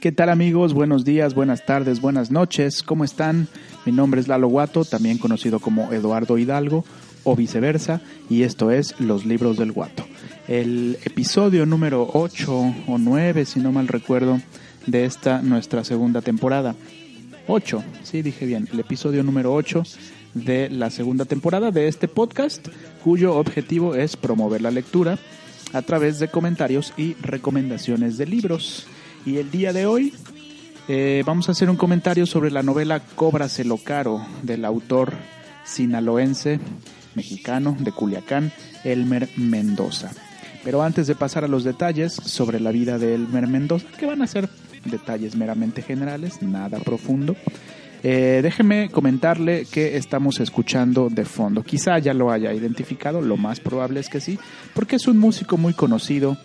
¿Qué tal amigos? Buenos días, buenas tardes, buenas noches. ¿Cómo están? Mi nombre es Lalo Guato, también conocido como Eduardo Hidalgo o viceversa, y esto es Los Libros del Guato. El episodio número 8 o 9, si no mal recuerdo, de esta nuestra segunda temporada. 8, sí dije bien, el episodio número 8 de la segunda temporada de este podcast, cuyo objetivo es promover la lectura a través de comentarios y recomendaciones de libros. Y el día de hoy eh, vamos a hacer un comentario sobre la novela Cóbraselo Caro del autor sinaloense mexicano de Culiacán, Elmer Mendoza. Pero antes de pasar a los detalles sobre la vida de Elmer Mendoza, que van a ser detalles meramente generales, nada profundo, eh, déjeme comentarle que estamos escuchando de fondo. Quizá ya lo haya identificado, lo más probable es que sí, porque es un músico muy conocido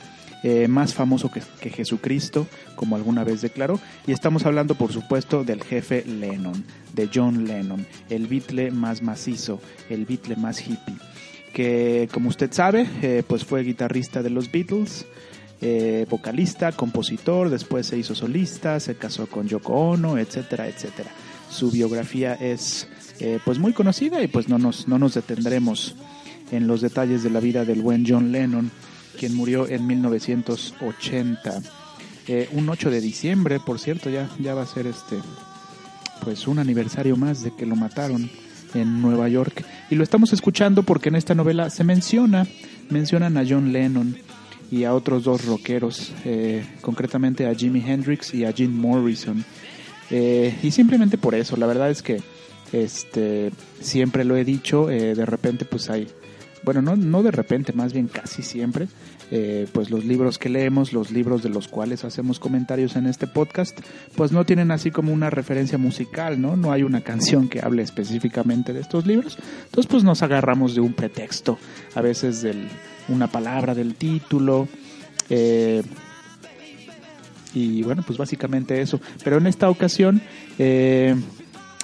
eh, más famoso que, que, Jesucristo, como alguna vez declaró. Y estamos hablando, por supuesto, del jefe Lennon, de John Lennon, el Beatle más macizo, el Beatle más hippie, que como usted sabe, eh, pues fue guitarrista de los Beatles. Eh, vocalista, compositor, después se hizo solista, se casó con Yoko Ono, etcétera, etcétera. Su biografía es pues muy conocida y pues no nos, no nos detendremos en los detalles de la vida del buen John Lennon quien murió en 1980. Eh, un 8 de diciembre, por cierto, ya, ya va a ser este, pues un aniversario más de que lo mataron en Nueva York. Y lo estamos escuchando porque en esta novela se menciona, mencionan a John Lennon y a otros dos rockeros, eh, concretamente a Jimi Hendrix y a Jim Morrison. Eh, y simplemente por eso, la verdad es que este siempre lo he dicho, eh, de repente pues hay bueno, no, no de repente, más bien casi siempre, eh, pues los libros que leemos, los libros de los cuales hacemos comentarios en este podcast, pues no tienen así como una referencia musical, ¿no? No hay una canción que hable específicamente de estos libros. Entonces, pues nos agarramos de un pretexto, a veces de una palabra del título. Eh, y bueno, pues básicamente eso. Pero en esta ocasión... Eh,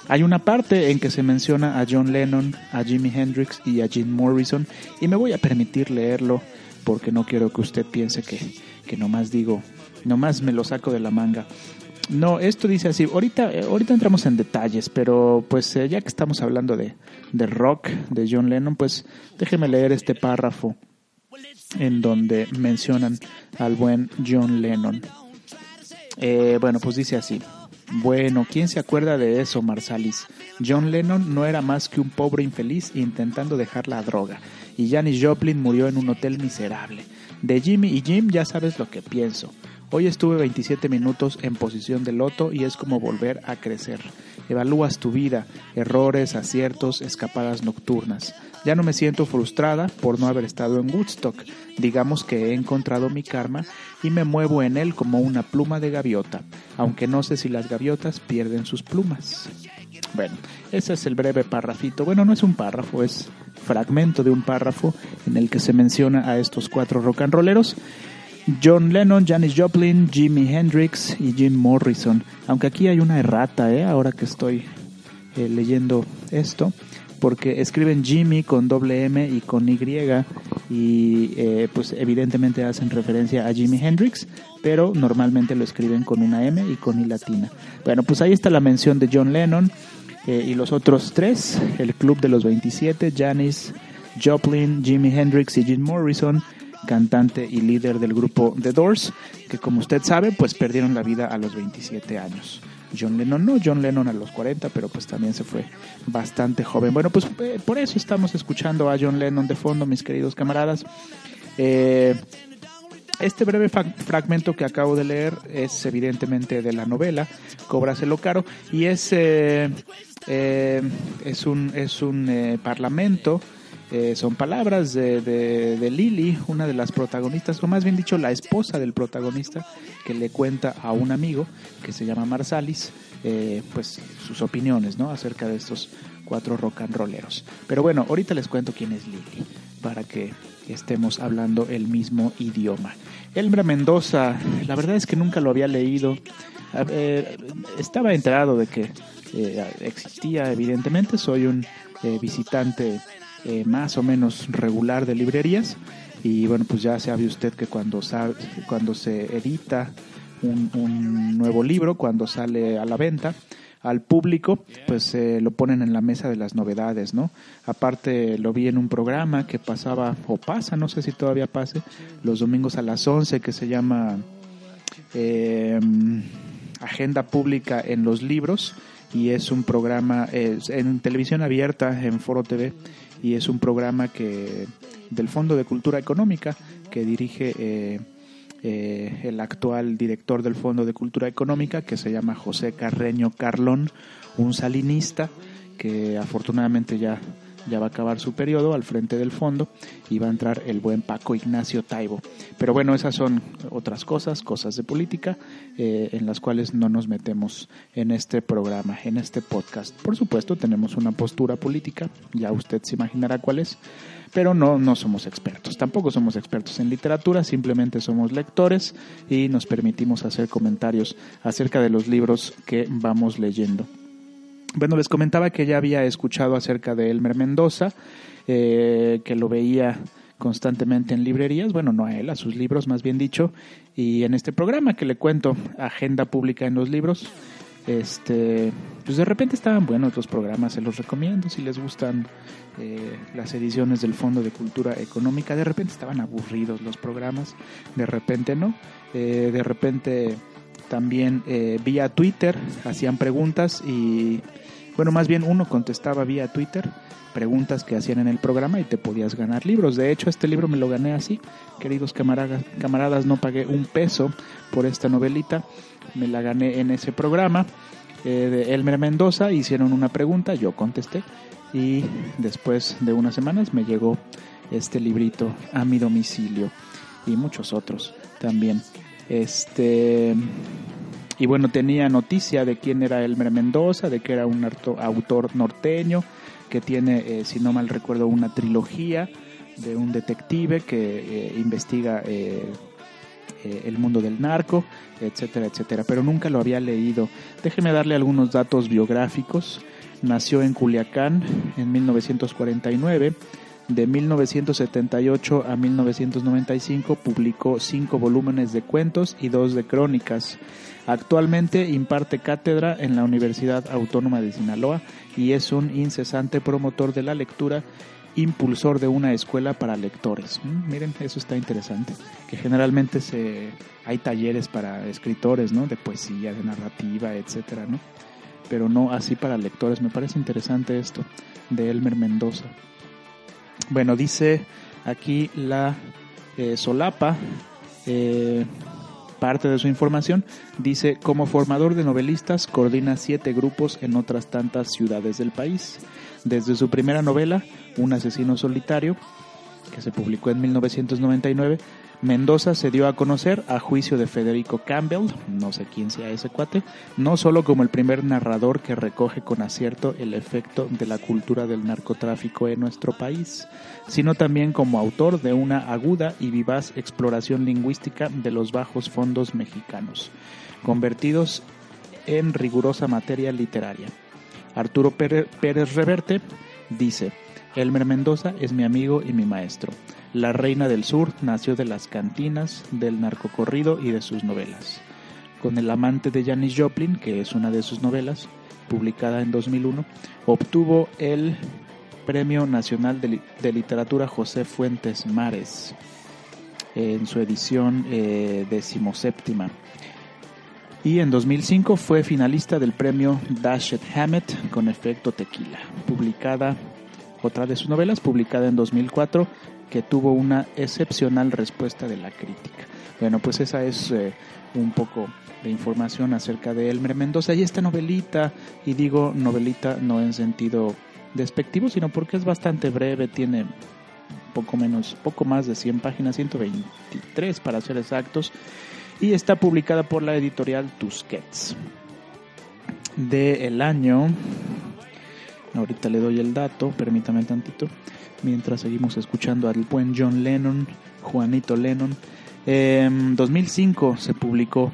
hay una parte en que se menciona a John Lennon, a Jimi Hendrix y a Jim Morrison y me voy a permitir leerlo porque no quiero que usted piense que, que nomás digo, nomás me lo saco de la manga. No, esto dice así, ahorita, eh, ahorita entramos en detalles, pero pues eh, ya que estamos hablando de, de rock de John Lennon, pues déjeme leer este párrafo en donde mencionan al buen John Lennon. Eh, bueno, pues dice así. Bueno, ¿quién se acuerda de eso, Marsalis? John Lennon no era más que un pobre infeliz intentando dejar la droga, y Janis Joplin murió en un hotel miserable. De Jimmy y Jim ya sabes lo que pienso. Hoy estuve 27 minutos en posición de loto y es como volver a crecer. Evalúas tu vida, errores, aciertos, escapadas nocturnas. Ya no me siento frustrada por no haber estado en Woodstock. Digamos que he encontrado mi karma y me muevo en él como una pluma de gaviota, aunque no sé si las gaviotas pierden sus plumas. Bueno, ese es el breve párrafito. Bueno, no es un párrafo, es fragmento de un párrafo en el que se menciona a estos cuatro rock and rolleros John Lennon, Janis Joplin, Jimi Hendrix y Jim Morrison. Aunque aquí hay una errata, ¿eh? ahora que estoy eh, leyendo esto, porque escriben Jimmy con doble M y con Y y eh, pues evidentemente hacen referencia a Jimi Hendrix, pero normalmente lo escriben con una M y con I latina. Bueno, pues ahí está la mención de John Lennon eh, y los otros tres, el Club de los 27, Janis Joplin, Jimi Hendrix y Jim Morrison cantante y líder del grupo The Doors, que como usted sabe, pues perdieron la vida a los 27 años. John Lennon no, John Lennon a los 40, pero pues también se fue bastante joven. Bueno, pues eh, por eso estamos escuchando a John Lennon de fondo, mis queridos camaradas. Eh, este breve fragmento que acabo de leer es evidentemente de la novela Cóbraselo Caro y es, eh, es un, es un parlamento Eh, son palabras de, de, Lily, una de las protagonistas, o más bien dicho, la esposa del protagonista, que le cuenta a un amigo que se llama Marsalis, eh, pues sus opiniones, ¿no? Acerca de estos cuatro rock and rolleros. Pero bueno, ahorita les cuento quién es Lily, para que estemos hablando el mismo idioma. Elmer Mendoza, la verdad es que nunca lo había leído. estaba enterado de que eh, existía, evidentemente, soy un visitante eh, más o menos regular de librerías. Y bueno pues ya sabe usted que cuando cuando se edita un, nuevo libro cuando sale a la venta al público pues eh, lo ponen en la mesa de las novedades no aparte lo vi en un programa que pasaba o pasa no sé si todavía pase los domingos a las 11 que se llama eh, agenda pública en los libros. Y es un programa en televisión abierta en Foro TV y es un programa que del Fondo de Cultura Económica que dirige eh, eh, el actual director del Fondo de Cultura Económica que se llama José Carreño Carlón, un salinista que afortunadamente ya ya va a acabar su periodo al frente del fondo y va a entrar el buen Paco Ignacio Taibo. Pero bueno, esas son otras cosas, cosas de política, eh, en las cuales no nos metemos en este programa, en este podcast. Por supuesto, tenemos una postura política, ya usted se imaginará cuál es, pero no, no somos expertos. Tampoco somos expertos en literatura, simplemente somos lectores y nos permitimos hacer comentarios acerca de los libros que vamos leyendo. Bueno, les comentaba que ya había escuchado acerca de Elmer Mendoza, eh, que lo veía constantemente en librerías, bueno, no a él, a sus libros más bien dicho, y en este programa que le cuento, Agenda Pública en los Libros, este, pues de repente estaban buenos los programas, se los recomiendo si les gustan eh, las ediciones del Fondo de Cultura Económica, de repente estaban aburridos los programas, de repente no, eh, de repente también vía Twitter hacían preguntas y bueno, más bien uno contestaba vía Twitter preguntas que hacían en el programa y te podías ganar libros. De hecho, este libro me lo gané así. Queridos camaradas, camaradas no pagué un peso por esta novelita. Me la gané en ese programa eh, de Elmer Mendoza. Hicieron una pregunta, yo contesté y después de unas semanas me llegó este librito a mi domicilio y muchos otros también. Este y bueno, tenía noticia de quién era Elmer Mendoza, de que era un autor norteño, que tiene, eh, si no mal recuerdo, una trilogía de un detective que eh, investiga eh, el mundo del narco, etcétera, etcétera. Pero nunca lo había leído. Déjeme darle algunos datos biográficos. Nació en Culiacán en 1949. De 1978 a 1995 publicó cinco volúmenes de cuentos y dos de crónicas. Actualmente imparte cátedra en la Universidad Autónoma de Sinaloa y es un incesante promotor de la lectura, impulsor de una escuela para lectores. Mm, miren, eso está interesante, que generalmente se hay talleres para escritores, ¿no? De poesía, de narrativa, etcétera, ¿no? Pero no así para lectores. Me parece interesante esto de Elmer Mendoza. Bueno, dice aquí la eh, solapa. Eh, parte de su información, dice, como formador de novelistas, coordina siete grupos en otras tantas ciudades del país. Desde su primera novela, Un asesino solitario, que se publicó en 1999, Mendoza se dio a conocer a juicio de Federico Campbell, no sé quién sea ese cuate, no solo como el primer narrador que recoge con acierto el efecto de la cultura del narcotráfico en nuestro país, sino también como autor de una aguda y vivaz exploración lingüística de los bajos fondos mexicanos, convertidos en rigurosa materia literaria. Arturo Pérez Reverte dice, Elmer Mendoza es mi amigo y mi maestro. La Reina del Sur nació de las cantinas, del narcocorrido y de sus novelas. Con El amante de Janis Joplin, que es una de sus novelas, publicada en 2001, obtuvo el Premio Nacional de, Literatura José Fuentes Mares en su edición eh, decimoséptima. Y en 2005 fue finalista del premio Dashed Hammett con efecto tequila, publicada, otra de sus novelas, publicada en 2004 que tuvo una excepcional respuesta de la crítica. Bueno, pues esa es eh, un poco de información acerca de Elmer Mendoza y esta novelita, y digo novelita no en sentido despectivo, sino porque es bastante breve, tiene poco menos, poco más de 100 páginas, 123 para ser exactos, y está publicada por la editorial Tusquets. De el año, ahorita le doy el dato, permítame tantito, mientras seguimos escuchando al buen John Lennon, Juanito Lennon. En 2005 se publicó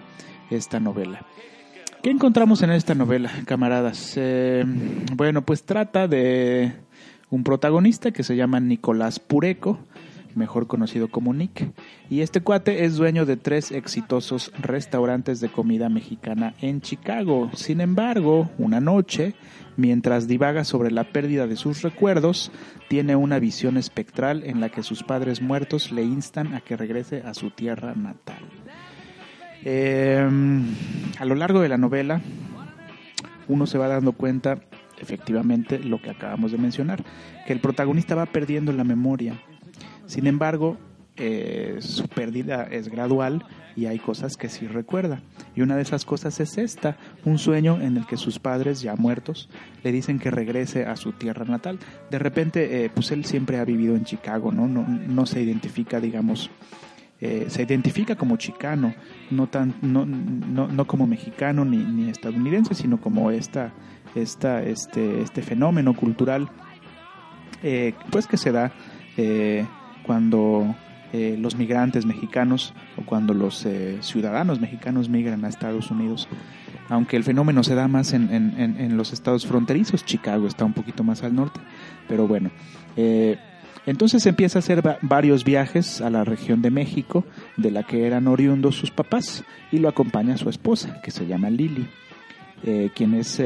esta novela. ¿Qué encontramos en esta novela, camaradas? Eh, bueno, pues trata de un protagonista que se llama Nicolás Pureco, mejor conocido como Nick, y este cuate es dueño de tres exitosos restaurantes de comida mexicana en Chicago. Sin embargo, una noche, mientras divaga sobre la pérdida de sus recuerdos, tiene una visión espectral en la que sus padres muertos le instan a que regrese a su tierra natal. Em, a lo largo de la novela, uno se va dando cuenta, efectivamente, lo que acabamos de mencionar, que el protagonista va perdiendo la memoria. Sin embargo, eh, su pérdida es gradual y hay cosas que sí recuerda. Y una de esas cosas es esta, un sueño en el que sus padres, ya muertos, le dicen que regrese a su tierra natal. De repente, eh, pues él siempre ha vivido en Chicago, ¿no? No, no se identifica, digamos, eh, se identifica como chicano, no, tan, no, no, no como mexicano ni, ni, estadounidense, sino como esta, esta, este, este fenómeno cultural eh, pues que se da eh, cuando eh, los migrantes mexicanos o cuando los eh, ciudadanos mexicanos migran a Estados Unidos. Aunque el fenómeno se da más en, los estados fronterizos, Chicago está un poquito más al norte, pero bueno. Eh, entonces empieza a hacer varios viajes a la región de México, de la que eran oriundos sus papás, y lo acompaña su esposa, que se llama Lily, eh, quien es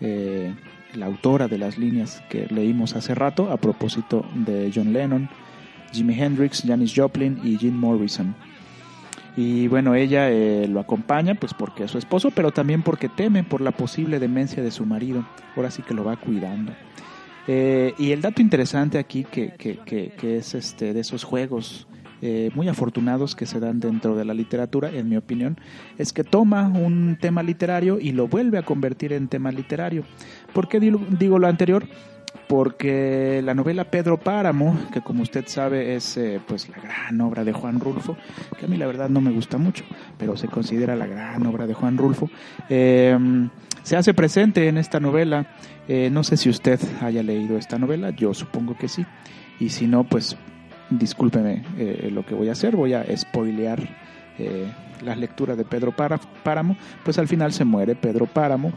la autora de las líneas que leímos hace rato a propósito de John Lennon, Jimi Hendrix, Janis Joplin y Jim Morrison. Y bueno, ella eh, lo acompaña pues porque es su esposo, pero también porque teme por la posible demencia de su marido. Ahora sí que lo va cuidando. Eh, y el dato interesante aquí que, que, que, es este de esos juegos eh, muy afortunados que se dan dentro de la literatura, en mi opinión, es que toma un tema literario y lo vuelve a convertir en tema literario. ¿Por qué digo lo anterior? Porque la novela Pedro Páramo, que como usted sabe es eh, pues la gran obra de Juan Rulfo, que a mí la verdad no me gusta mucho, pero se considera la gran obra de Juan Rulfo, eh, se hace presente en esta novela. Eh, no sé si usted haya leído esta novela, yo supongo que sí. Y si no, pues discúlpeme eh, lo que voy a hacer, voy a spoilear eh, las lecturas de Pedro Páramo. Pues al final se muere Pedro Páramo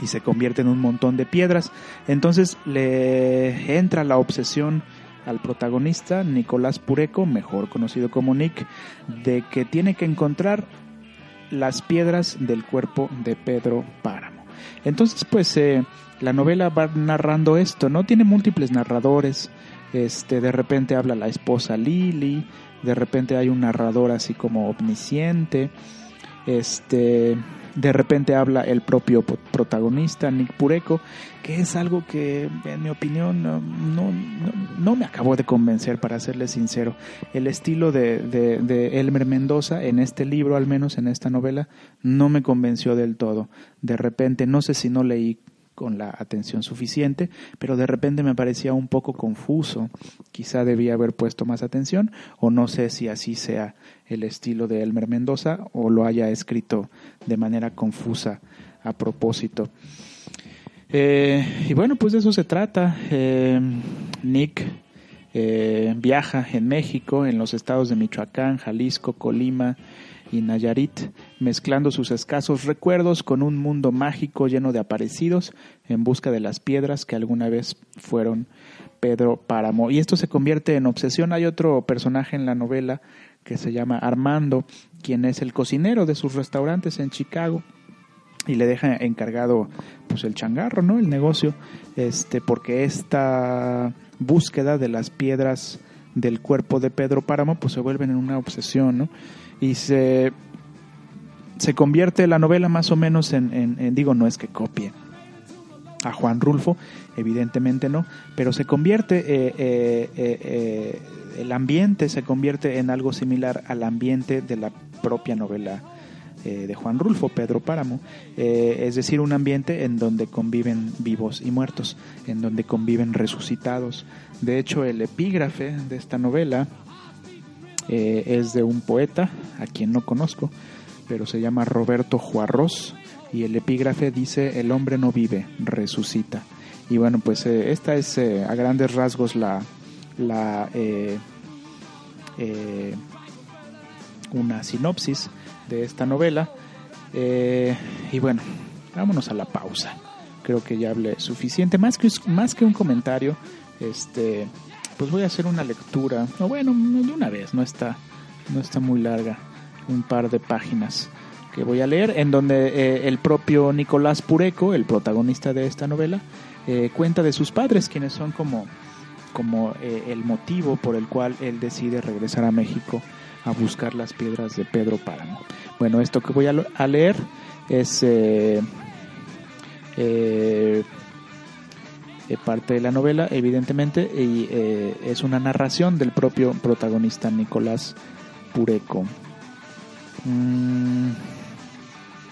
y se convierte en un montón de piedras. Entonces le entra la obsesión al protagonista, Nicolás Pureco, mejor conocido como Nick, de que tiene que encontrar las piedras del cuerpo de Pedro Páramo. Entonces, pues eh, la novela va narrando esto, ¿no? Tiene múltiples narradores. Este, de repente habla la esposa Lily, de repente hay un narrador así como omnisciente. Este, de repente habla el propio protagonista, Nick Pureco, que es algo que, en mi opinión, no, no, me acabó de convencer, para serle sincero. El estilo de, de, Elmer Mendoza, en este libro, al menos en esta novela, no me convenció del todo. De repente, no sé si no leí con la atención suficiente, pero de repente me parecía un poco confuso. Quizá debía haber puesto más atención, o no sé si así sea el estilo de Elmer Mendoza, o lo haya escrito de manera confusa a propósito. Eh, y bueno, pues de eso se trata. Eh, Nick eh, viaja en México, en los estados de Michoacán, Jalisco, Colima, y Nayarit, mezclando sus escasos recuerdos con un mundo mágico lleno de aparecidos en busca de las piedras que alguna vez fueron Pedro Páramo. Y esto se convierte en obsesión. Hay otro personaje en la novela que se llama Armando, quien es el cocinero de sus restaurantes en Chicago y le deja encargado pues el changarro, ¿no? El negocio, este, porque esta búsqueda de las piedras del cuerpo de Pedro Páramo pues se vuelven en una obsesión, ¿no? Y se, se convierte la novela más o menos en, en, digo, no es que copie a Juan Rulfo, evidentemente no, pero se convierte, eh, eh, eh, el ambiente se convierte en algo similar al ambiente de la propia novela de Juan Rulfo, Pedro Páramo, es decir, un ambiente en donde conviven vivos y muertos, en donde conviven resucitados. De hecho, el epígrafe de esta novela eh, es de un poeta, a quien no conozco, pero se llama Roberto Juarros, y el epígrafe dice, el hombre no vive, resucita. Y bueno, pues esta es a grandes rasgos la, la una sinopsis de esta novela. Eh, y bueno, vámonos a la pausa. Creo que ya hablé suficiente. Más que, más que un comentario, este, pues voy a hacer una lectura. O bueno, de una vez, no está, no está muy larga. Un par de páginas que voy a leer, en donde eh, el propio Nicolás Pureco, el protagonista de esta novela, eh, cuenta de sus padres, quienes son como, como el motivo por el cual él decide regresar a México a buscar las piedras de Pedro Páramo. Bueno, esto que voy a, leer es eh, eh, eh, parte de la novela, evidentemente, y es una narración del propio protagonista Nicolás Pureco. Mm,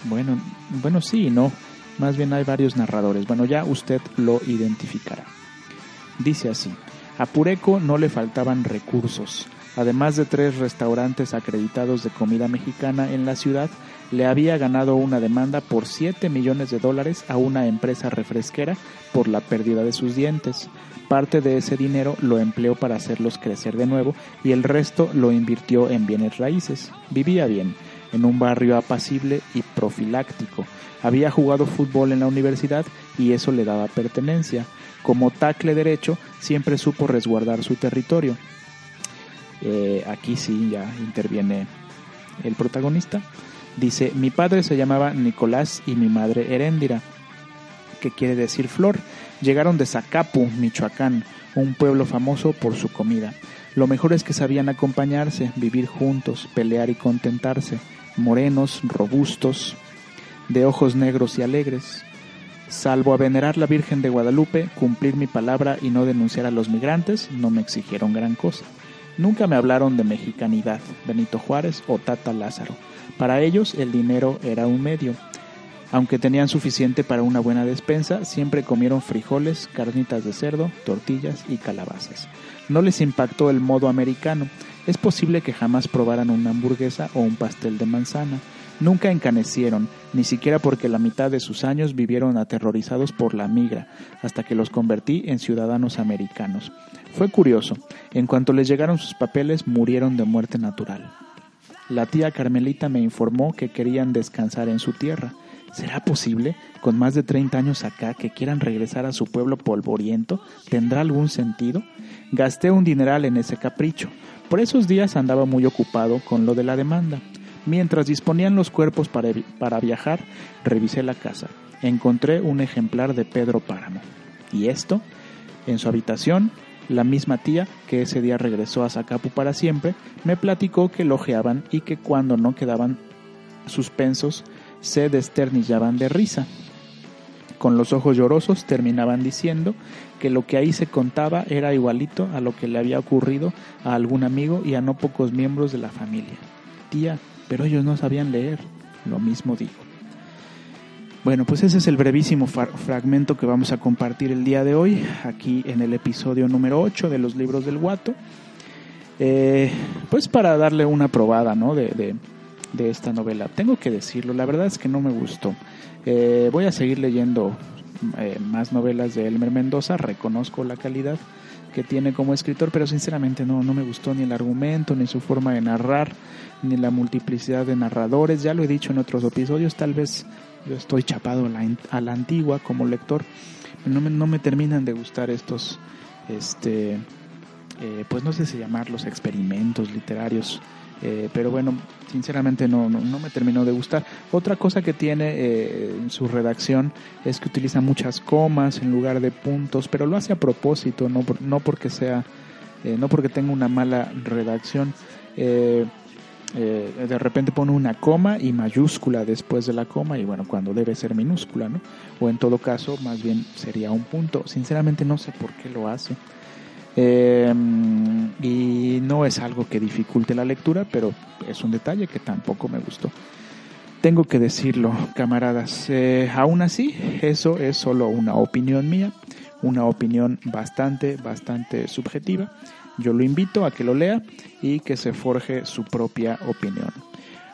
bueno, bueno, sí no. Más bien hay varios narradores. Bueno, ya usted lo identificará. Dice así: A Pureco no le faltaban recursos además de tres restaurantes acreditados de comida mexicana en la ciudad, le había ganado una demanda por 7 millones de dólares a una empresa refresquera por la pérdida de sus dientes. Parte de ese dinero lo empleó para hacerlos crecer de nuevo y el resto lo invirtió en bienes raíces. Vivía bien, en un barrio apacible y profiláctico. Había jugado fútbol en la universidad y eso le daba pertenencia. Como tacle derecho, siempre supo resguardar su territorio. Eh, aquí sí ya interviene el protagonista. Dice, mi padre se llamaba Nicolás y mi madre Heréndira, que quiere decir flor. Llegaron de Zacapu, Michoacán, un pueblo famoso por su comida. Lo mejor es que sabían acompañarse, vivir juntos, pelear y contentarse, morenos, robustos, de ojos negros y alegres. Salvo a venerar la Virgen de Guadalupe, cumplir mi palabra y no denunciar a los migrantes, no me exigieron gran cosa. Nunca me hablaron de mexicanidad, Benito Juárez o Tata Lázaro. Para ellos el dinero era un medio. Aunque tenían suficiente para una buena despensa, siempre comieron frijoles, carnitas de cerdo, tortillas y calabazas. No les impactó el modo americano. Es posible que jamás probaran una hamburguesa o un pastel de manzana. Nunca encanecieron, ni siquiera porque la mitad de sus años vivieron aterrorizados por la migra, hasta que los convertí en ciudadanos americanos. Fue curioso, en cuanto les llegaron sus papeles murieron de muerte natural. La tía Carmelita me informó que querían descansar en su tierra. ¿Será posible, con más de 30 años acá, que quieran regresar a su pueblo polvoriento? ¿Tendrá algún sentido? Gasté un dineral en ese capricho. Por esos días andaba muy ocupado con lo de la demanda. Mientras disponían los cuerpos para, para viajar, revisé la casa. Encontré un ejemplar de Pedro Páramo. ¿Y esto? En su habitación la misma tía, que ese día regresó a Zacapu para siempre, me platicó que lojeaban y que cuando no quedaban suspensos se desternillaban de risa. Con los ojos llorosos terminaban diciendo que lo que ahí se contaba era igualito a lo que le había ocurrido a algún amigo y a no pocos miembros de la familia. Tía, pero ellos no sabían leer. Lo mismo digo. Bueno, pues ese es el brevísimo fragmento que vamos a compartir el día de hoy, aquí en el episodio número 8 de los libros del Guato. Eh, pues para darle una probada ¿no? de, esta novela. Tengo que decirlo, la verdad es que no me gustó. Eh, voy a seguir leyendo eh, más novelas de Elmer Mendoza, reconozco la calidad que tiene como escritor, pero sinceramente no, no me gustó ni el argumento, ni su forma de narrar, ni la multiplicidad de narradores. Ya lo he dicho en otros episodios, tal vez yo estoy chapado a la, antigua como lector. No me, no me terminan de gustar estos, este, eh, pues no sé si llamarlos experimentos literarios. Eh, pero bueno, sinceramente no, no, me terminó de gustar. Otra cosa que tiene eh, en su redacción es que utiliza muchas comas en lugar de puntos, pero lo hace a propósito, no, no porque sea, no porque tenga una mala redacción. Eh, de repente pone una coma y mayúscula después de la coma y bueno, cuando debe ser minúscula, ¿no? O en todo caso, más bien sería un punto. Sinceramente no sé por qué lo hace. Eh, y no es algo que dificulte la lectura, pero es un detalle que tampoco me gustó. tengo que decirlo, camaradas. Eh, aún así, eso es solo una opinión mía, una opinión bastante, bastante subjetiva. Yo lo invito a que lo lea y que se forje su propia opinión.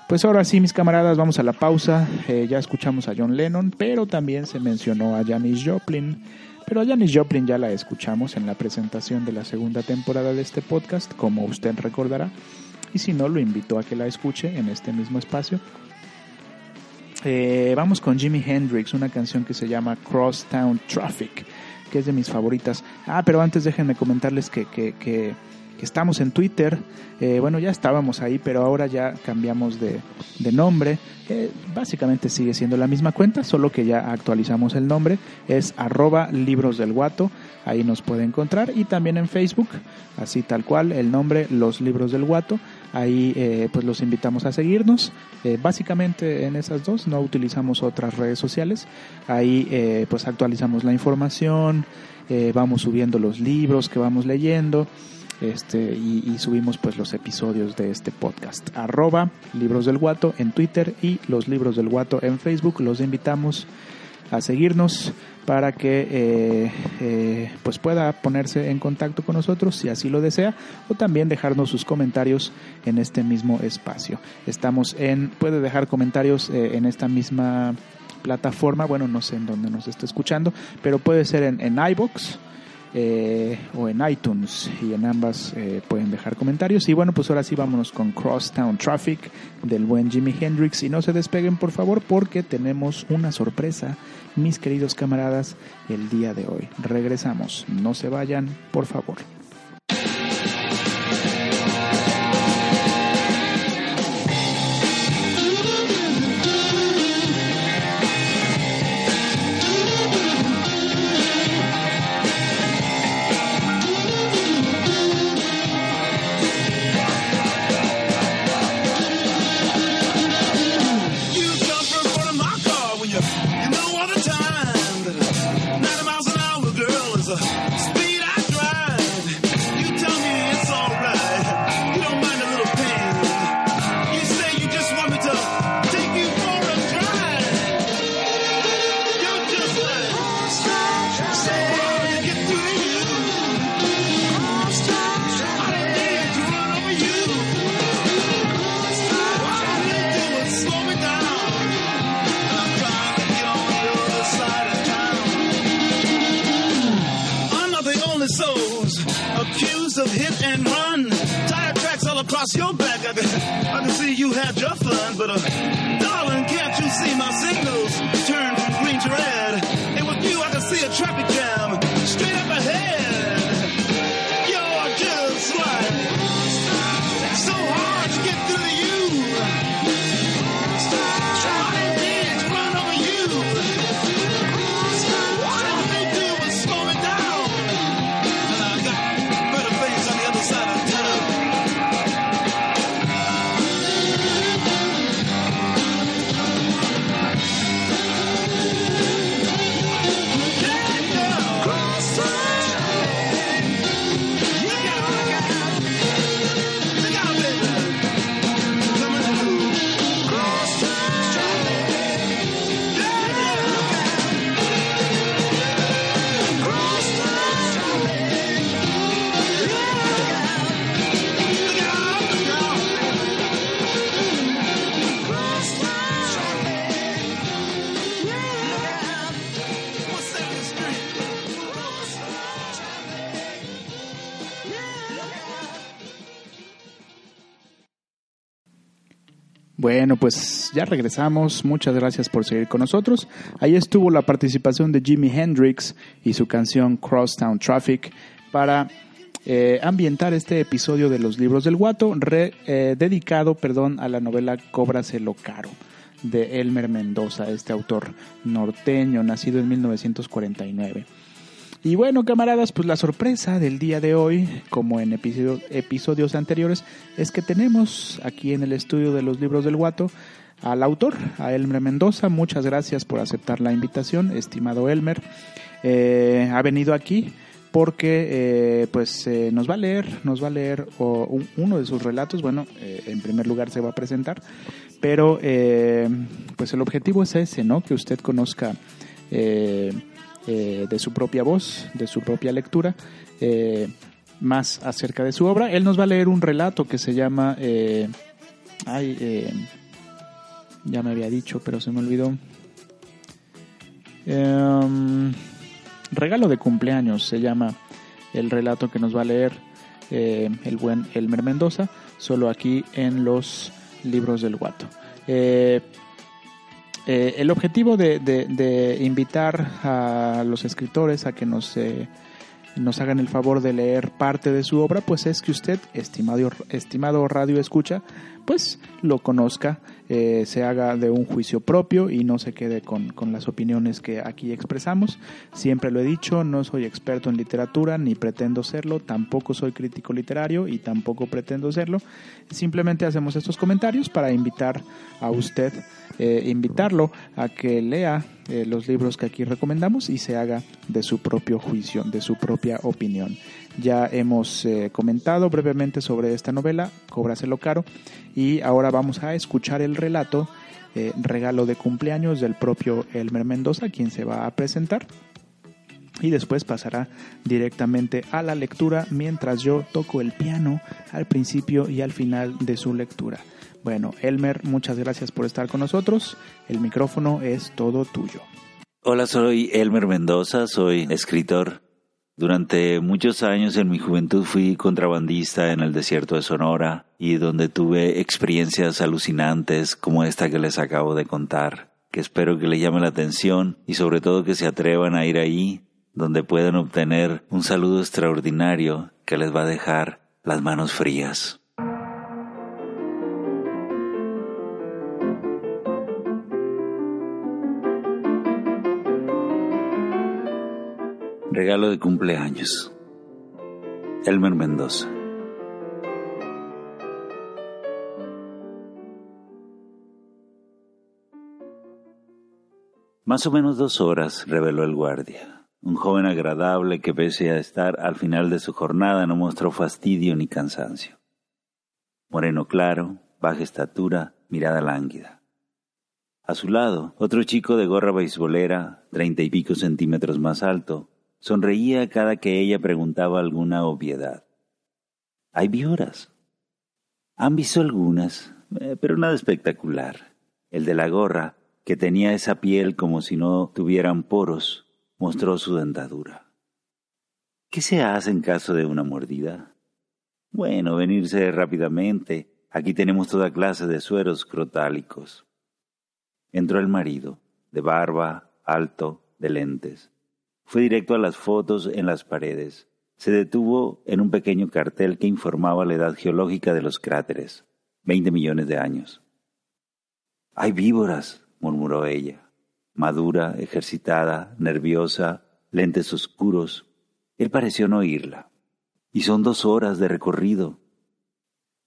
Pues ahora sí, mis camaradas, vamos a la pausa. Eh, ya escuchamos a John Lennon, pero también se mencionó a Janis Joplin. Pero a Janis Joplin ya la escuchamos en la presentación de la segunda temporada de este podcast, como usted recordará. Y si no, lo invito a que la escuche en este mismo espacio. Eh, vamos con Jimi Hendrix, una canción que se llama Crosstown Traffic, que es de mis favoritas. Ah, pero antes déjenme comentarles que, que, estamos en Twitter. Eh, bueno, ya estábamos ahí, pero ahora ya cambiamos de, nombre. Eh, básicamente sigue siendo la misma cuenta, solo que ya actualizamos el nombre. Es arroba libros del guato. Ahí nos puede encontrar. Y también en Facebook, así tal cual, el nombre Los Libros del Guato. Ahí eh, pues los invitamos a seguirnos. básicamente en esas dos no utilizamos otras redes sociales. Ahí pues actualizamos la información. vamos subiendo los libros que vamos leyendo este, y, subimos pues los episodios de este podcast. Arroba Libros del Guato en Twitter y los Libros del Guato en Facebook. Los invitamos a seguirnos para que eh, eh, pues pueda ponerse en contacto con nosotros si así lo desea o también dejarnos sus comentarios en este mismo espacio. Estamos en, puede dejar comentarios eh, en esta misma plataforma, bueno, no sé en dónde nos está escuchando, pero puede ser en, en iBox o en iTunes y en ambas pueden dejar comentarios. Y bueno, pues ahora sí vámonos con Crosstown Traffic del buen Jimi Hendrix y no se despeguen por favor porque tenemos una sorpresa, mis queridos camaradas, el día de hoy. Regresamos, no se vayan, por favor. your back. I can, I can see you had your fun, but uh, Bueno, pues ya regresamos. Muchas gracias por seguir con nosotros. Ahí estuvo la participación de Jimi Hendrix y su canción Crosstown Traffic para eh, ambientar este episodio de los libros del guato, eh, dedicado perdón, a la novela Cóbraselo Caro de Elmer Mendoza, este autor norteño, nacido en 1949. Y bueno, camaradas, pues la sorpresa del día de hoy, como en episodios anteriores, es que tenemos aquí en el estudio de los libros del Guato al autor, a Elmer Mendoza. Muchas gracias por aceptar la invitación, estimado Elmer. Eh, ha venido aquí porque eh, pues eh, nos va a leer, nos va a leer uno de sus relatos. Bueno, en primer lugar se va a presentar, pero eh, pues el objetivo es ese, ¿no? Que usted conozca eh, eh, de su propia voz, de su propia lectura, más acerca de su obra. Él nos va a leer un relato que se llama, ay, ya me había dicho, pero se me olvidó. Em, regalo de cumpleaños se llama el relato que nos va a leer el buen Elmer Mendoza, solo aquí en los libros del guato. Eh, el objetivo de, invitar a los escritores a que nos, eh, nos hagan el favor de leer parte de su obra, pues es que usted, estimado, estimado radio escucha, pues lo conozca, eh, se haga de un juicio propio y no se quede con, las opiniones que aquí expresamos. Siempre lo he dicho, no soy experto en literatura ni pretendo serlo, tampoco soy crítico literario y tampoco pretendo serlo. Simplemente hacemos estos comentarios para invitar a usted, eh, invitarlo a que lea eh, los libros que aquí recomendamos y se haga de su propio juicio, de su propia opinión. Ya hemos eh, comentado brevemente sobre esta novela, Cóbraselo Caro, y ahora vamos a escuchar el relato eh, Regalo de cumpleaños del propio Elmer Mendoza, quien se va a presentar. Y después pasará directamente a la lectura mientras yo toco el piano al principio y al final de su lectura. Bueno, Elmer, muchas gracias por estar con nosotros. El micrófono es todo tuyo. Hola, soy Elmer Mendoza, soy escritor durante muchos años en mi juventud fui contrabandista en el desierto de Sonora y donde tuve experiencias alucinantes como esta que les acabo de contar, que espero que le llame la atención y sobre todo que se atrevan a ir ahí donde puedan obtener un saludo extraordinario que les va a dejar las manos frías. Regalo de cumpleaños. Elmer Mendoza. Más o menos dos horas, reveló el guardia. Un joven agradable que pese a estar al final de su jornada no mostró fastidio ni cansancio. Moreno claro, baja estatura, mirada lánguida. A su lado, otro chico de gorra beisbolera, treinta y pico centímetros más alto, Sonreía cada que ella preguntaba alguna obviedad. Hay víboras. Han visto algunas, eh, pero nada espectacular. El de la gorra, que tenía esa piel como si no tuvieran poros, mostró su dentadura. ¿Qué se hace en caso de una mordida? Bueno, venirse rápidamente. Aquí tenemos toda clase de sueros crotálicos. Entró el marido, de barba, alto, de lentes. Fue directo a las fotos en las paredes. Se detuvo en un pequeño cartel que informaba la edad geológica de los cráteres, veinte millones de años. Hay víboras, murmuró ella, madura, ejercitada, nerviosa, lentes oscuros. Él pareció no oírla. Y son dos horas de recorrido.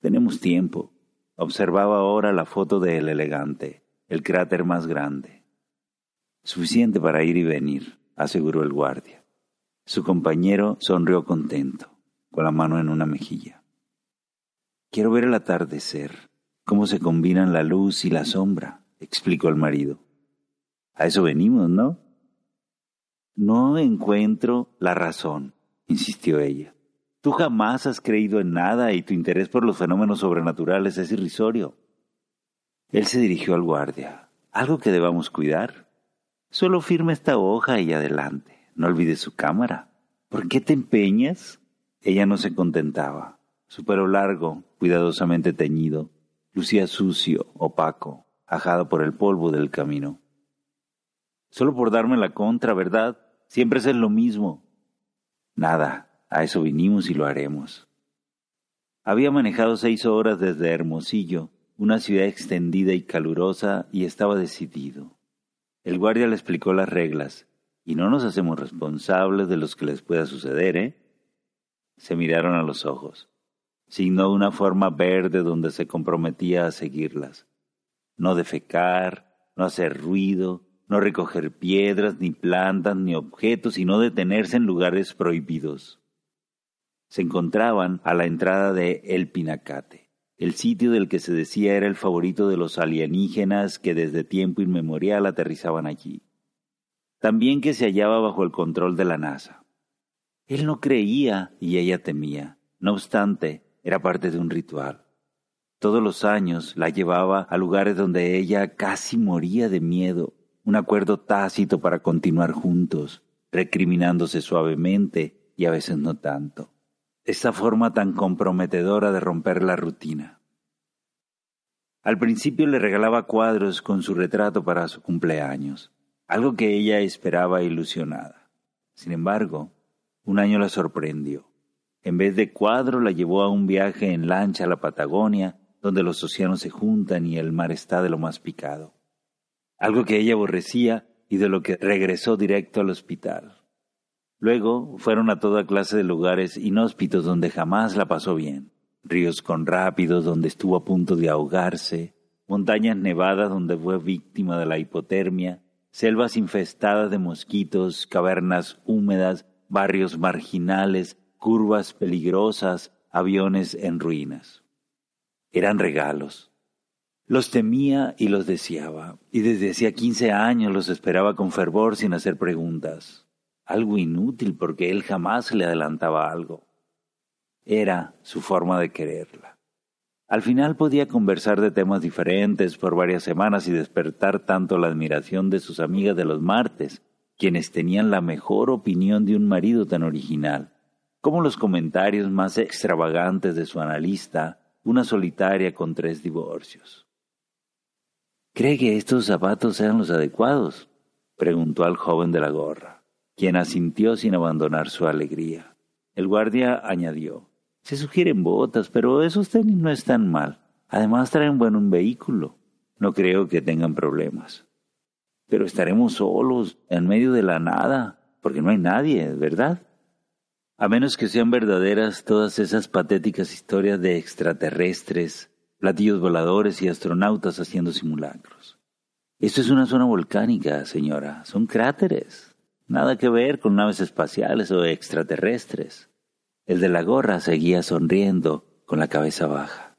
Tenemos tiempo. Observaba ahora la foto de El Elegante, el cráter más grande. Suficiente para ir y venir aseguró el guardia. Su compañero sonrió contento, con la mano en una mejilla. Quiero ver el atardecer, cómo se combinan la luz y la sombra, explicó el marido. A eso venimos, ¿no? No encuentro la razón, insistió ella. Tú jamás has creído en nada y tu interés por los fenómenos sobrenaturales es irrisorio. Él se dirigió al guardia. ¿Algo que debamos cuidar? Solo firma esta hoja y adelante. No olvides su cámara. ¿Por qué te empeñas? Ella no se contentaba. Su pelo largo, cuidadosamente teñido, lucía sucio, opaco, ajado por el polvo del camino. Solo por darme la contra, ¿verdad? Siempre es lo mismo. Nada, a eso vinimos y lo haremos. Había manejado seis horas desde Hermosillo, una ciudad extendida y calurosa, y estaba decidido. El guardia le explicó las reglas y no nos hacemos responsables de los que les pueda suceder, ¿eh? Se miraron a los ojos. Signó una forma verde donde se comprometía a seguirlas. No defecar, no hacer ruido, no recoger piedras, ni plantas, ni objetos, y no detenerse en lugares prohibidos. Se encontraban a la entrada de El Pinacate, el sitio del que se decía era el favorito de los alienígenas que desde tiempo inmemorial aterrizaban allí. También que se hallaba bajo el control de la NASA. Él no creía y ella temía. No obstante, era parte de un ritual. Todos los años la llevaba a lugares donde ella casi moría de miedo, un acuerdo tácito para continuar juntos, recriminándose suavemente y a veces no tanto. Esa forma tan comprometedora de romper la rutina. Al principio le regalaba cuadros con su retrato para su cumpleaños, algo que ella esperaba ilusionada. Sin embargo, un año la sorprendió. En vez de cuadro la llevó a un viaje en lancha a la Patagonia donde los océanos se juntan y el mar está de lo más picado. Algo que ella aborrecía y de lo que regresó directo al hospital. Luego fueron a toda clase de lugares inhóspitos donde jamás la pasó bien. Ríos con rápidos donde estuvo a punto de ahogarse, montañas nevadas donde fue víctima de la hipotermia, selvas infestadas de mosquitos, cavernas húmedas, barrios marginales, curvas peligrosas, aviones en ruinas eran regalos. Los temía y los deseaba, y desde hacía quince años los esperaba con fervor sin hacer preguntas. Algo inútil porque él jamás le adelantaba algo. Era su forma de quererla. Al final podía conversar de temas diferentes por varias semanas y despertar tanto la admiración de sus amigas de los martes, quienes tenían la mejor opinión de un marido tan original, como los comentarios más extravagantes de su analista una solitaria con tres divorcios. ¿Cree que estos zapatos sean los adecuados? preguntó al joven de la gorra, quien asintió sin abandonar su alegría. El guardia añadió, se sugieren botas, pero esos tenis no están mal. Además traen buen un vehículo. No creo que tengan problemas. Pero estaremos solos, en medio de la nada, porque no hay nadie, ¿verdad? A menos que sean verdaderas todas esas patéticas historias de extraterrestres, platillos voladores y astronautas haciendo simulacros. Esto es una zona volcánica, señora. Son cráteres. Nada que ver con naves espaciales o extraterrestres. El de la gorra seguía sonriendo con la cabeza baja.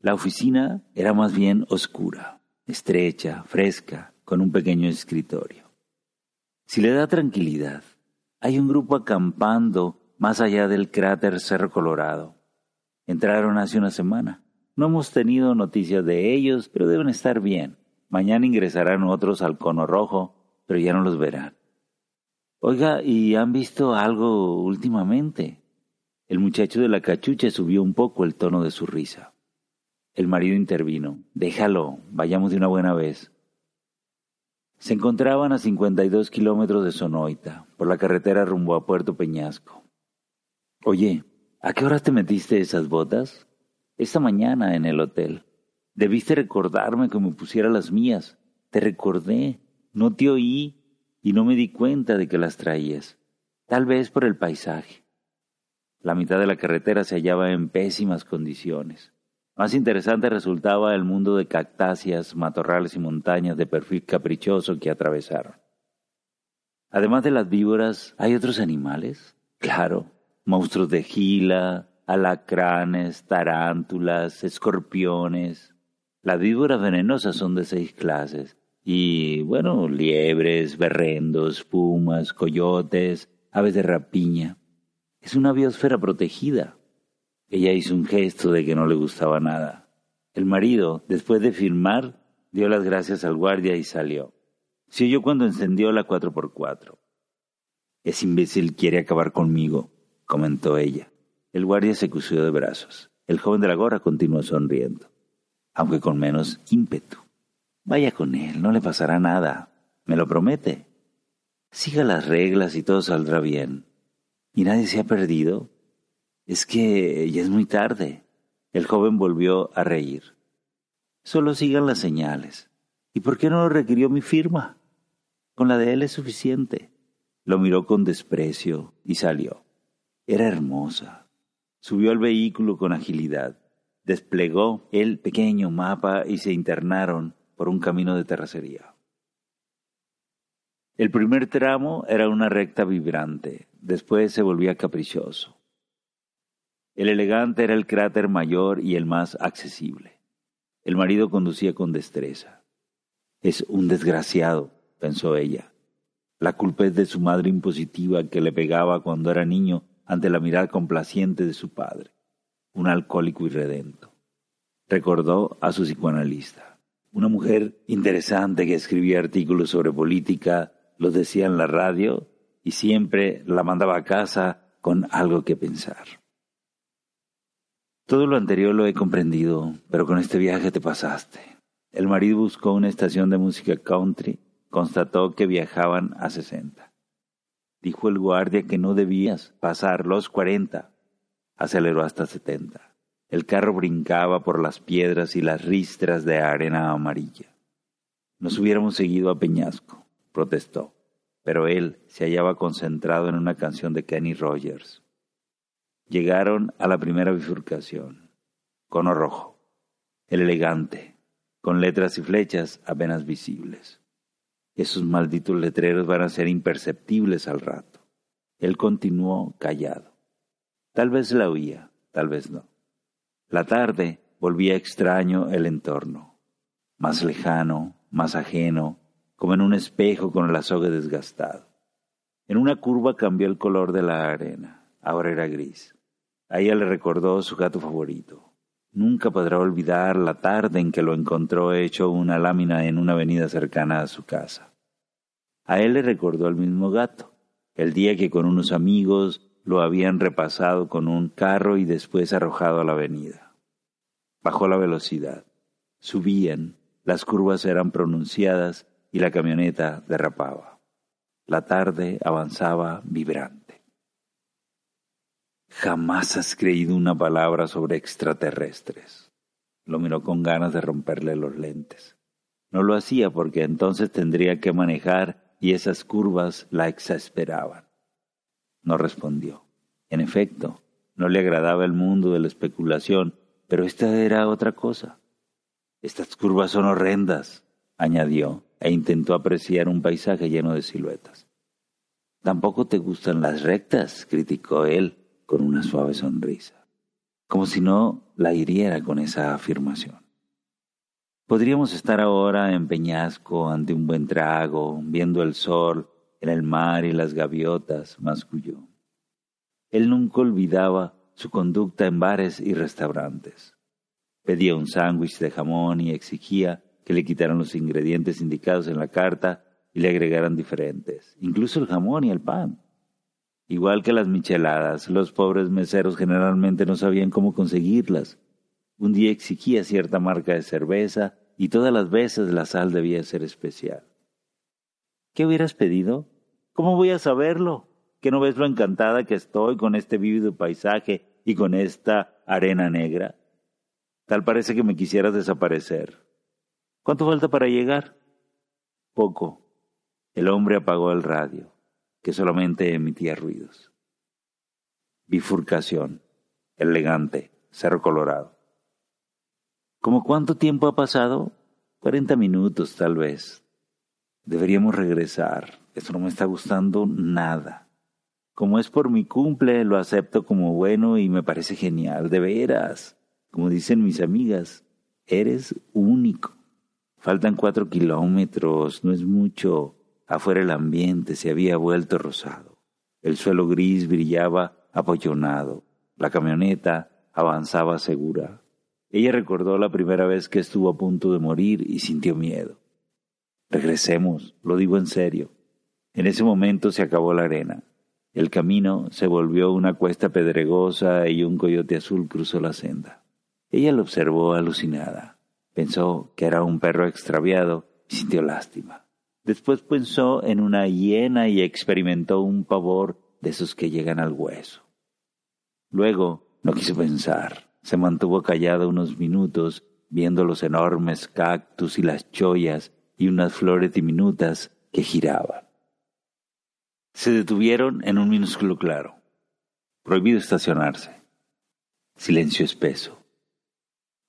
La oficina era más bien oscura, estrecha, fresca, con un pequeño escritorio. Si le da tranquilidad, hay un grupo acampando más allá del cráter Cerro Colorado. Entraron hace una semana. No hemos tenido noticias de ellos, pero deben estar bien. Mañana ingresarán otros al cono rojo, pero ya no los verán. Oiga, ¿y han visto algo últimamente? El muchacho de la cachucha subió un poco el tono de su risa. El marido intervino. Déjalo, vayamos de una buena vez. Se encontraban a 52 kilómetros de Sonoita, por la carretera rumbo a Puerto Peñasco. Oye, ¿a qué hora te metiste esas botas? Esta mañana en el hotel. Debiste recordarme que me pusiera las mías. Te recordé, no te oí y no me di cuenta de que las traías. Tal vez por el paisaje. La mitad de la carretera se hallaba en pésimas condiciones. Más interesante resultaba el mundo de cactáceas, matorrales y montañas de perfil caprichoso que atravesaron. Además de las víboras, ¿hay otros animales? Claro, monstruos de gila, alacranes, tarántulas, escorpiones. Las víboras venenosas son de seis clases. Y bueno, liebres, berrendos, pumas, coyotes, aves de rapiña. Es una biosfera protegida. Ella hizo un gesto de que no le gustaba nada. El marido, después de firmar, dio las gracias al guardia y salió. Se oyó cuando encendió la 4x4. Ese imbécil quiere acabar conmigo, comentó ella. El guardia se crució de brazos. El joven de la gorra continuó sonriendo, aunque con menos ímpetu. Vaya con él, no le pasará nada. ¿Me lo promete? Siga las reglas y todo saldrá bien. ¿Y nadie se ha perdido? Es que ya es muy tarde. El joven volvió a reír. Solo sigan las señales. ¿Y por qué no lo requirió mi firma? Con la de él es suficiente. Lo miró con desprecio y salió. Era hermosa. Subió al vehículo con agilidad. Desplegó el pequeño mapa y se internaron por un camino de terracería. El primer tramo era una recta vibrante, después se volvía caprichoso. El elegante era el cráter mayor y el más accesible. El marido conducía con destreza. Es un desgraciado, pensó ella. La culpa es de su madre impositiva que le pegaba cuando era niño ante la mirada complaciente de su padre, un alcohólico irredento. Recordó a su psicoanalista, una mujer interesante que escribía artículos sobre política, los decía en la radio y siempre la mandaba a casa con algo que pensar. Todo lo anterior lo he comprendido, pero con este viaje te pasaste. El marido buscó una estación de música country, constató que viajaban a 60. Dijo el guardia que no debías pasar los 40. Aceleró hasta 70. El carro brincaba por las piedras y las ristras de arena amarilla. Nos hubiéramos seguido a Peñasco, protestó, pero él se hallaba concentrado en una canción de Kenny Rogers. Llegaron a la primera bifurcación. Cono rojo. El elegante, con letras y flechas apenas visibles. Esos malditos letreros van a ser imperceptibles al rato. Él continuó callado. Tal vez la oía, tal vez no. La tarde volvía extraño el entorno, más lejano, más ajeno, como en un espejo con el azogue desgastado. En una curva cambió el color de la arena, ahora era gris. A ella le recordó su gato favorito. Nunca podrá olvidar la tarde en que lo encontró hecho una lámina en una avenida cercana a su casa. A él le recordó el mismo gato, el día que con unos amigos lo habían repasado con un carro y después arrojado a la avenida. Bajó la velocidad. Subían, las curvas eran pronunciadas y la camioneta derrapaba. La tarde avanzaba vibrante. Jamás has creído una palabra sobre extraterrestres. Lo miró con ganas de romperle los lentes. No lo hacía porque entonces tendría que manejar y esas curvas la exasperaban. No respondió. En efecto, no le agradaba el mundo de la especulación, pero esta era otra cosa. Estas curvas son horrendas, añadió, e intentó apreciar un paisaje lleno de siluetas. Tampoco te gustan las rectas, criticó él, con una suave sonrisa, como si no la hiriera con esa afirmación. Podríamos estar ahora en Peñasco ante un buen trago, viendo el sol en el mar y las gaviotas, masculló. Él nunca olvidaba su conducta en bares y restaurantes. Pedía un sándwich de jamón y exigía que le quitaran los ingredientes indicados en la carta y le agregaran diferentes, incluso el jamón y el pan. Igual que las micheladas, los pobres meseros generalmente no sabían cómo conseguirlas. Un día exigía cierta marca de cerveza y todas las veces la sal debía ser especial. ¿Qué hubieras pedido? ¿Cómo voy a saberlo? ¿Que no ves lo encantada que estoy con este vívido paisaje y con esta arena negra? Tal parece que me quisieras desaparecer. ¿Cuánto falta para llegar? Poco. El hombre apagó el radio que solamente emitía ruidos. Bifurcación, elegante, Cerro Colorado. ¿Cómo cuánto tiempo ha pasado? Cuarenta minutos, tal vez. Deberíamos regresar. Esto no me está gustando nada. Como es por mi cumple, lo acepto como bueno y me parece genial, de veras. Como dicen mis amigas, eres único. Faltan cuatro kilómetros, no es mucho. Afuera el ambiente se había vuelto rosado. El suelo gris brillaba apollonado. La camioneta avanzaba segura. Ella recordó la primera vez que estuvo a punto de morir y sintió miedo. Regresemos, lo digo en serio. En ese momento se acabó la arena. El camino se volvió una cuesta pedregosa y un coyote azul cruzó la senda. Ella lo observó alucinada. Pensó que era un perro extraviado y sintió lástima. Después pensó en una hiena y experimentó un pavor de esos que llegan al hueso. Luego no quiso pensar, se mantuvo callado unos minutos viendo los enormes cactus y las chollas y unas flores diminutas que giraban. Se detuvieron en un minúsculo claro. Prohibido estacionarse. Silencio espeso.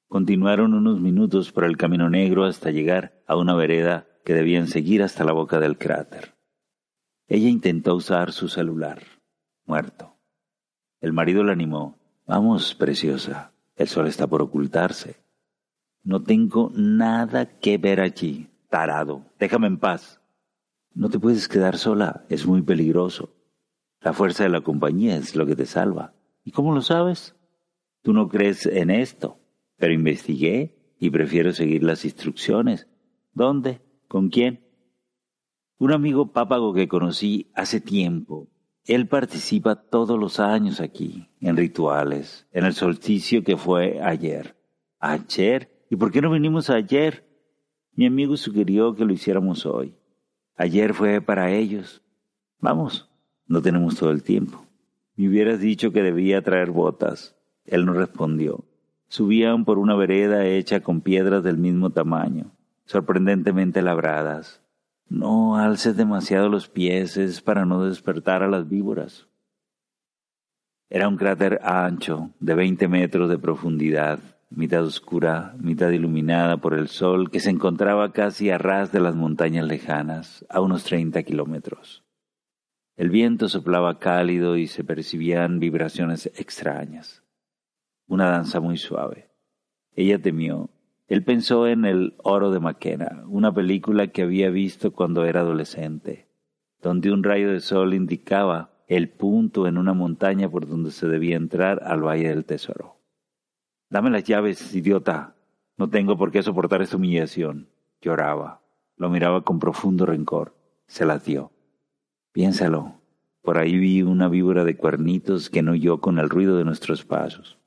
Continuaron unos minutos por el camino negro hasta llegar a una vereda que debían seguir hasta la boca del cráter. Ella intentó usar su celular, muerto. El marido la animó Vamos, preciosa, el sol está por ocultarse. No tengo nada que ver allí, tarado. Déjame en paz. No te puedes quedar sola, es muy peligroso. La fuerza de la compañía es lo que te salva. ¿Y cómo lo sabes? Tú no crees en esto, pero investigué y prefiero seguir las instrucciones. ¿Dónde? ¿Con quién? Un amigo pápago que conocí hace tiempo él participa todos los años aquí, en rituales, en el solsticio que fue ayer. ¿Ayer? ¿Y por qué no vinimos ayer? Mi amigo sugirió que lo hiciéramos hoy. Ayer fue para ellos. Vamos, no tenemos todo el tiempo. Me hubieras dicho que debía traer botas. Él no respondió. Subían por una vereda hecha con piedras del mismo tamaño, sorprendentemente labradas. No alces demasiado los pies, es para no despertar a las víboras. Era un cráter ancho, de 20 metros de profundidad, mitad oscura, mitad iluminada por el sol, que se encontraba casi a ras de las montañas lejanas, a unos 30 kilómetros. El viento soplaba cálido y se percibían vibraciones extrañas. Una danza muy suave. Ella temió él pensó en El Oro de Maquena, una película que había visto cuando era adolescente, donde un rayo de sol indicaba el punto en una montaña por donde se debía entrar al Valle del Tesoro. Dame las llaves, idiota. No tengo por qué soportar esta humillación. Lloraba. Lo miraba con profundo rencor. Se las dio. Piénsalo. Por ahí vi una víbora de cuernitos que no oyó con el ruido de nuestros pasos.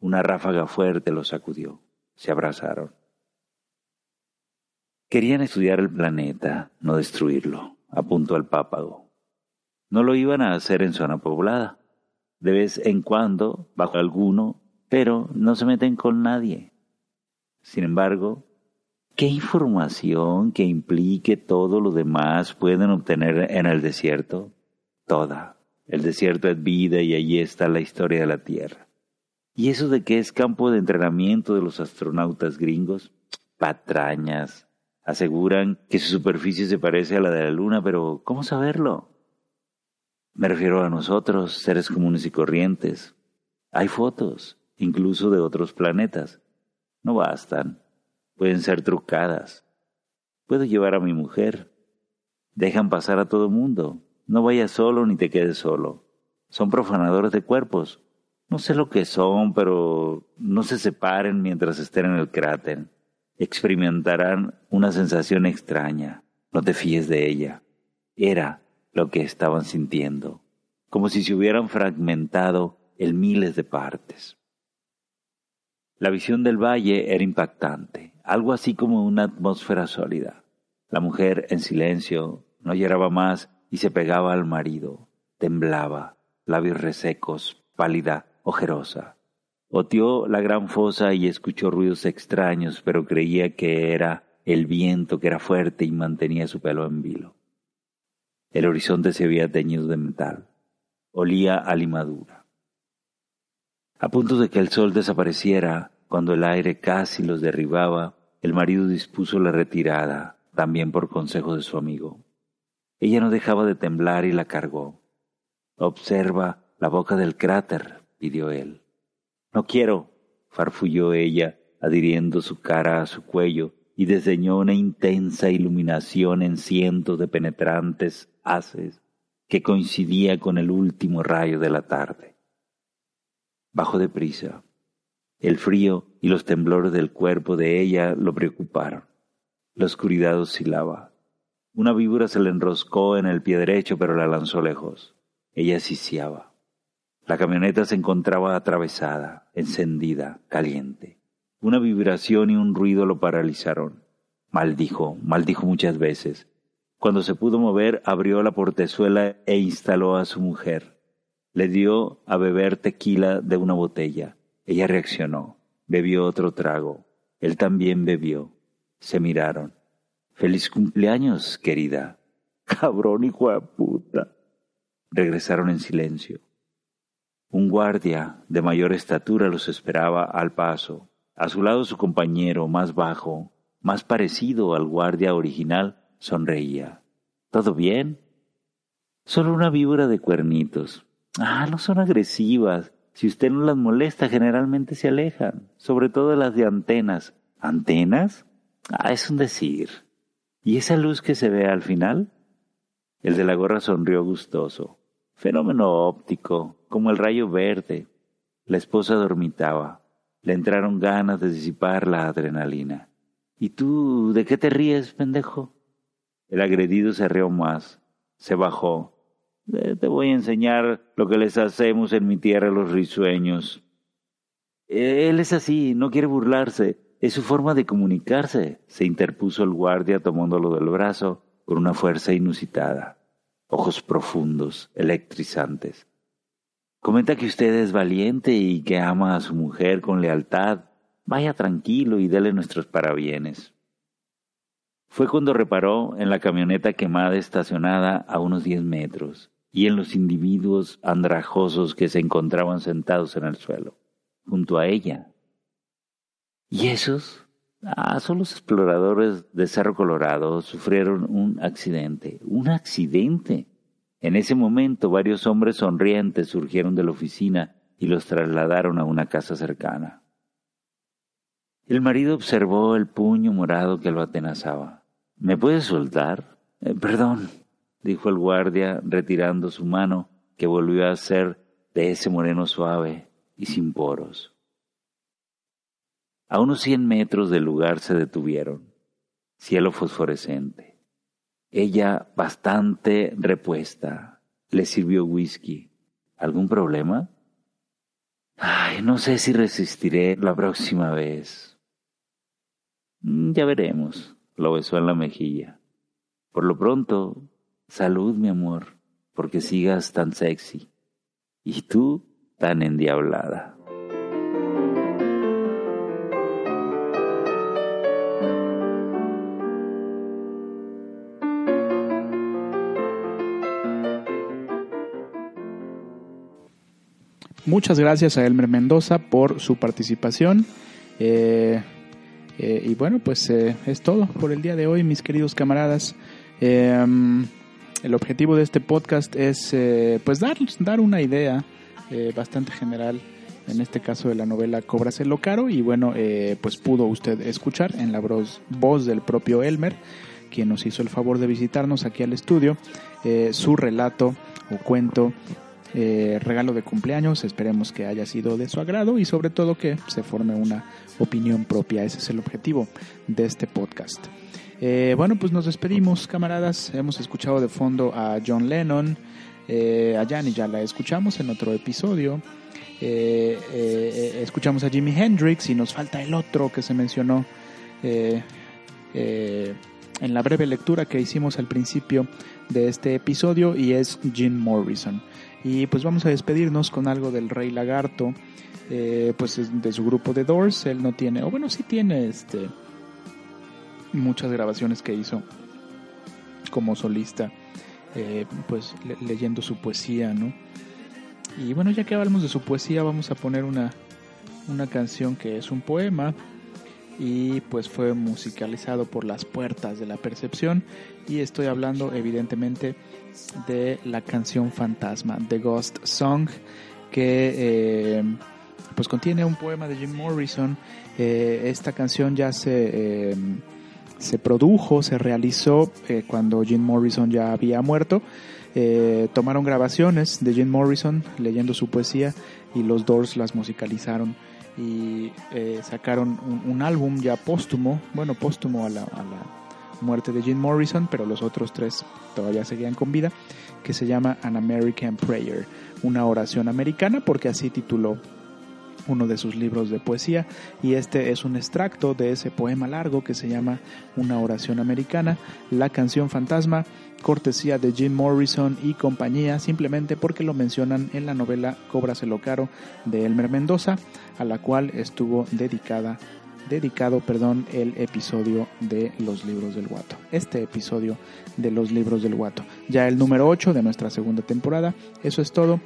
Una ráfaga fuerte lo sacudió se abrazaron. Querían estudiar el planeta, no destruirlo, apuntó el pápago. No lo iban a hacer en zona poblada. De vez en cuando, bajo alguno, pero no se meten con nadie. Sin embargo, ¿qué información que implique todo lo demás pueden obtener en el desierto? Toda. El desierto es vida y allí está la historia de la Tierra. ¿Y eso de que es campo de entrenamiento de los astronautas gringos? Patrañas. Aseguran que su superficie se parece a la de la Luna, pero ¿cómo saberlo? Me refiero a nosotros, seres comunes y corrientes. Hay fotos, incluso de otros planetas. No bastan. Pueden ser trucadas. Puedo llevar a mi mujer. Dejan pasar a todo mundo. No vayas solo ni te quedes solo. Son profanadores de cuerpos. No sé lo que son, pero no se separen mientras estén en el cráter. Experimentarán una sensación extraña. No te fíes de ella. Era lo que estaban sintiendo, como si se hubieran fragmentado en miles de partes. La visión del valle era impactante, algo así como una atmósfera sólida. La mujer, en silencio, no lloraba más y se pegaba al marido. Temblaba, labios resecos, pálida, ojerosa. Oteó la gran fosa y escuchó ruidos extraños, pero creía que era el viento que era fuerte y mantenía su pelo en vilo. El horizonte se había teñido de metal. Olía a limadura. A punto de que el sol desapareciera, cuando el aire casi los derribaba, el marido dispuso la retirada, también por consejo de su amigo. Ella no dejaba de temblar y la cargó. Observa la boca del cráter, pidió él. No quiero, farfulló ella, adhiriendo su cara a su cuello, y desdeñó una intensa iluminación en cientos de penetrantes haces que coincidía con el último rayo de la tarde. Bajó deprisa. El frío y los temblores del cuerpo de ella lo preocuparon. La oscuridad oscilaba. Una víbora se le enroscó en el pie derecho, pero la lanzó lejos. Ella sisiaba. La camioneta se encontraba atravesada, encendida, caliente. Una vibración y un ruido lo paralizaron. Maldijo, maldijo muchas veces. Cuando se pudo mover, abrió la portezuela e instaló a su mujer. Le dio a beber tequila de una botella. Ella reaccionó. Bebió otro trago. Él también bebió. Se miraron. Feliz cumpleaños, querida. Cabrón hijo de puta. Regresaron en silencio. Un guardia de mayor estatura los esperaba al paso. A su lado su compañero, más bajo, más parecido al guardia original, sonreía. ¿Todo bien? Solo una víbora de cuernitos. Ah, no son agresivas. Si usted no las molesta, generalmente se alejan, sobre todo las de antenas. ¿Antenas? Ah, es un decir. ¿Y esa luz que se ve al final? El de la gorra sonrió gustoso. Fenómeno óptico, como el rayo verde. La esposa dormitaba. Le entraron ganas de disipar la adrenalina. ¿Y tú de qué te ríes, pendejo? El agredido se rió más. Se bajó. Te voy a enseñar lo que les hacemos en mi tierra los risueños. Él es así, no quiere burlarse. Es su forma de comunicarse, se interpuso el guardia tomándolo del brazo con una fuerza inusitada. Ojos profundos, electrizantes. Comenta que usted es valiente y que ama a su mujer con lealtad. Vaya tranquilo y dele nuestros parabienes. Fue cuando reparó en la camioneta quemada estacionada a unos diez metros y en los individuos andrajosos que se encontraban sentados en el suelo, junto a ella. ¿Y esos? Ah, son los exploradores de Cerro Colorado. Sufrieron un accidente. Un accidente. En ese momento varios hombres sonrientes surgieron de la oficina y los trasladaron a una casa cercana. El marido observó el puño morado que lo atenazaba. ¿Me puedes soltar? Eh, perdón, dijo el guardia retirando su mano, que volvió a ser de ese moreno suave y sin poros. A unos cien metros del lugar se detuvieron. Cielo fosforescente. Ella, bastante repuesta, le sirvió whisky. ¿Algún problema? Ay, no sé si resistiré la próxima vez. Mm, ya veremos, lo besó en la mejilla. Por lo pronto, salud, mi amor, porque sigas tan sexy. Y tú tan endiablada. Muchas gracias a Elmer Mendoza por su participación. Eh, eh, y bueno, pues eh, es todo por el día de hoy, mis queridos camaradas. El objetivo de este podcast es pues dar, dar una idea bastante general, en este caso de la novela Cóbraselo Caro. Y bueno, pues pudo usted escuchar en la voz, del propio Elmer, quien nos hizo el favor de visitarnos aquí al estudio, su relato o cuento eh, regalo de cumpleaños. Esperemos que haya sido de su agrado y sobre todo que se forme una opinión propia. Ese es el objetivo de este podcast. Eh, bueno, pues nos despedimos, camaradas. Hemos escuchado de fondo a John Lennon. Eh, a Janis ya la escuchamos en otro episodio. escuchamos a Jimi Hendrix y nos falta el otro que se mencionó en la breve lectura que hicimos al principio de este episodio y es Jim Morrison. Y pues vamos a despedirnos con algo del Rey Lagarto, eh, pues de su grupo de Doors. Él no tiene, o bueno, sí tiene este muchas grabaciones que hizo como solista, eh, pues leyendo su poesía, ¿no? Y bueno, ya que hablamos de su poesía, vamos a poner una, una canción que es un poema y pues fue musicalizado por las puertas de la percepción y estoy hablando evidentemente de la canción Fantasma, The Ghost Song, que eh, pues contiene un poema de Jim Morrison. Eh, esta canción ya se, se produjo, se realizó cuando Jim Morrison ya había muerto. tomaron grabaciones de Jim Morrison leyendo su poesía y los Doors las musicalizaron y sacaron un, álbum ya póstumo, bueno, póstumo a la, a la muerte de Jim Morrison, pero los otros tres todavía seguían con vida, que se llama An American Prayer, una oración americana, porque así tituló uno de sus libros de poesía y este es un extracto de ese poema largo que se llama Una oración americana, la canción fantasma, cortesía de Jim Morrison y compañía, simplemente porque lo mencionan en la novela Cóbraselo Caro de Elmer Mendoza, a la cual estuvo dedicada dedicado, perdón, el episodio de los libros del guato. Este episodio de los libros del guato. Ya el número 8 de nuestra segunda temporada. Eso es todo.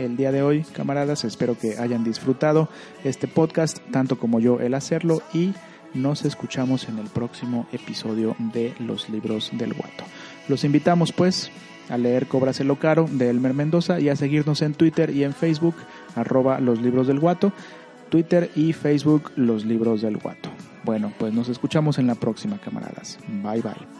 El día de hoy, camaradas, espero que hayan disfrutado este podcast, tanto como yo el hacerlo, y nos escuchamos en el próximo episodio de los libros del guato. Los invitamos pues a leer Cóbraselo Caro de Elmer Mendoza y a seguirnos en Twitter y en Facebook arroba los libros del guato, Twitter y Facebook los libros del guato. Bueno, pues nos escuchamos en la próxima, camaradas. Bye bye.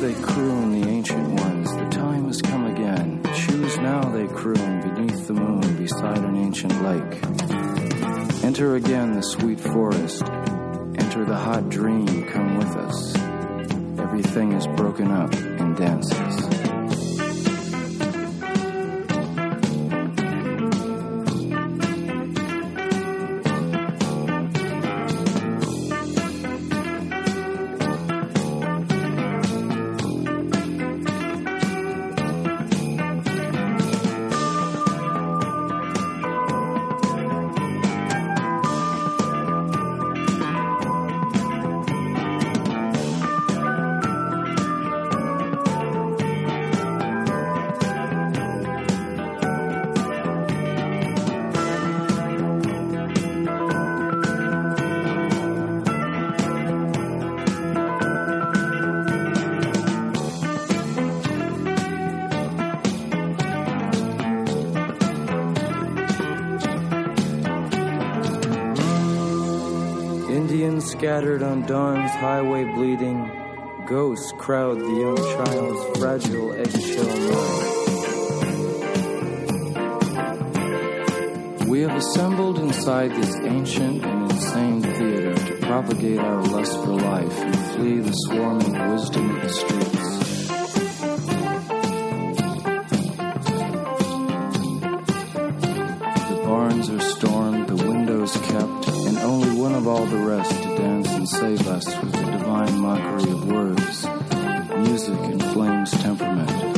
They croon, the ancient ones, the time has come again. Choose now, they croon, beneath the moon, beside an ancient lake. Enter again the sweet forest. Enter the hot dream, come with us. Everything is broken up and dances. Highway bleeding, ghosts crowd the young child's fragile eggshell mind. We have assembled inside this ancient and insane theater to propagate our lust for life and flee the swarming wisdom of the streets. The barns are stormed, the windows kept, and only one of all the rest save us with the divine mockery of words, music inflames temperament.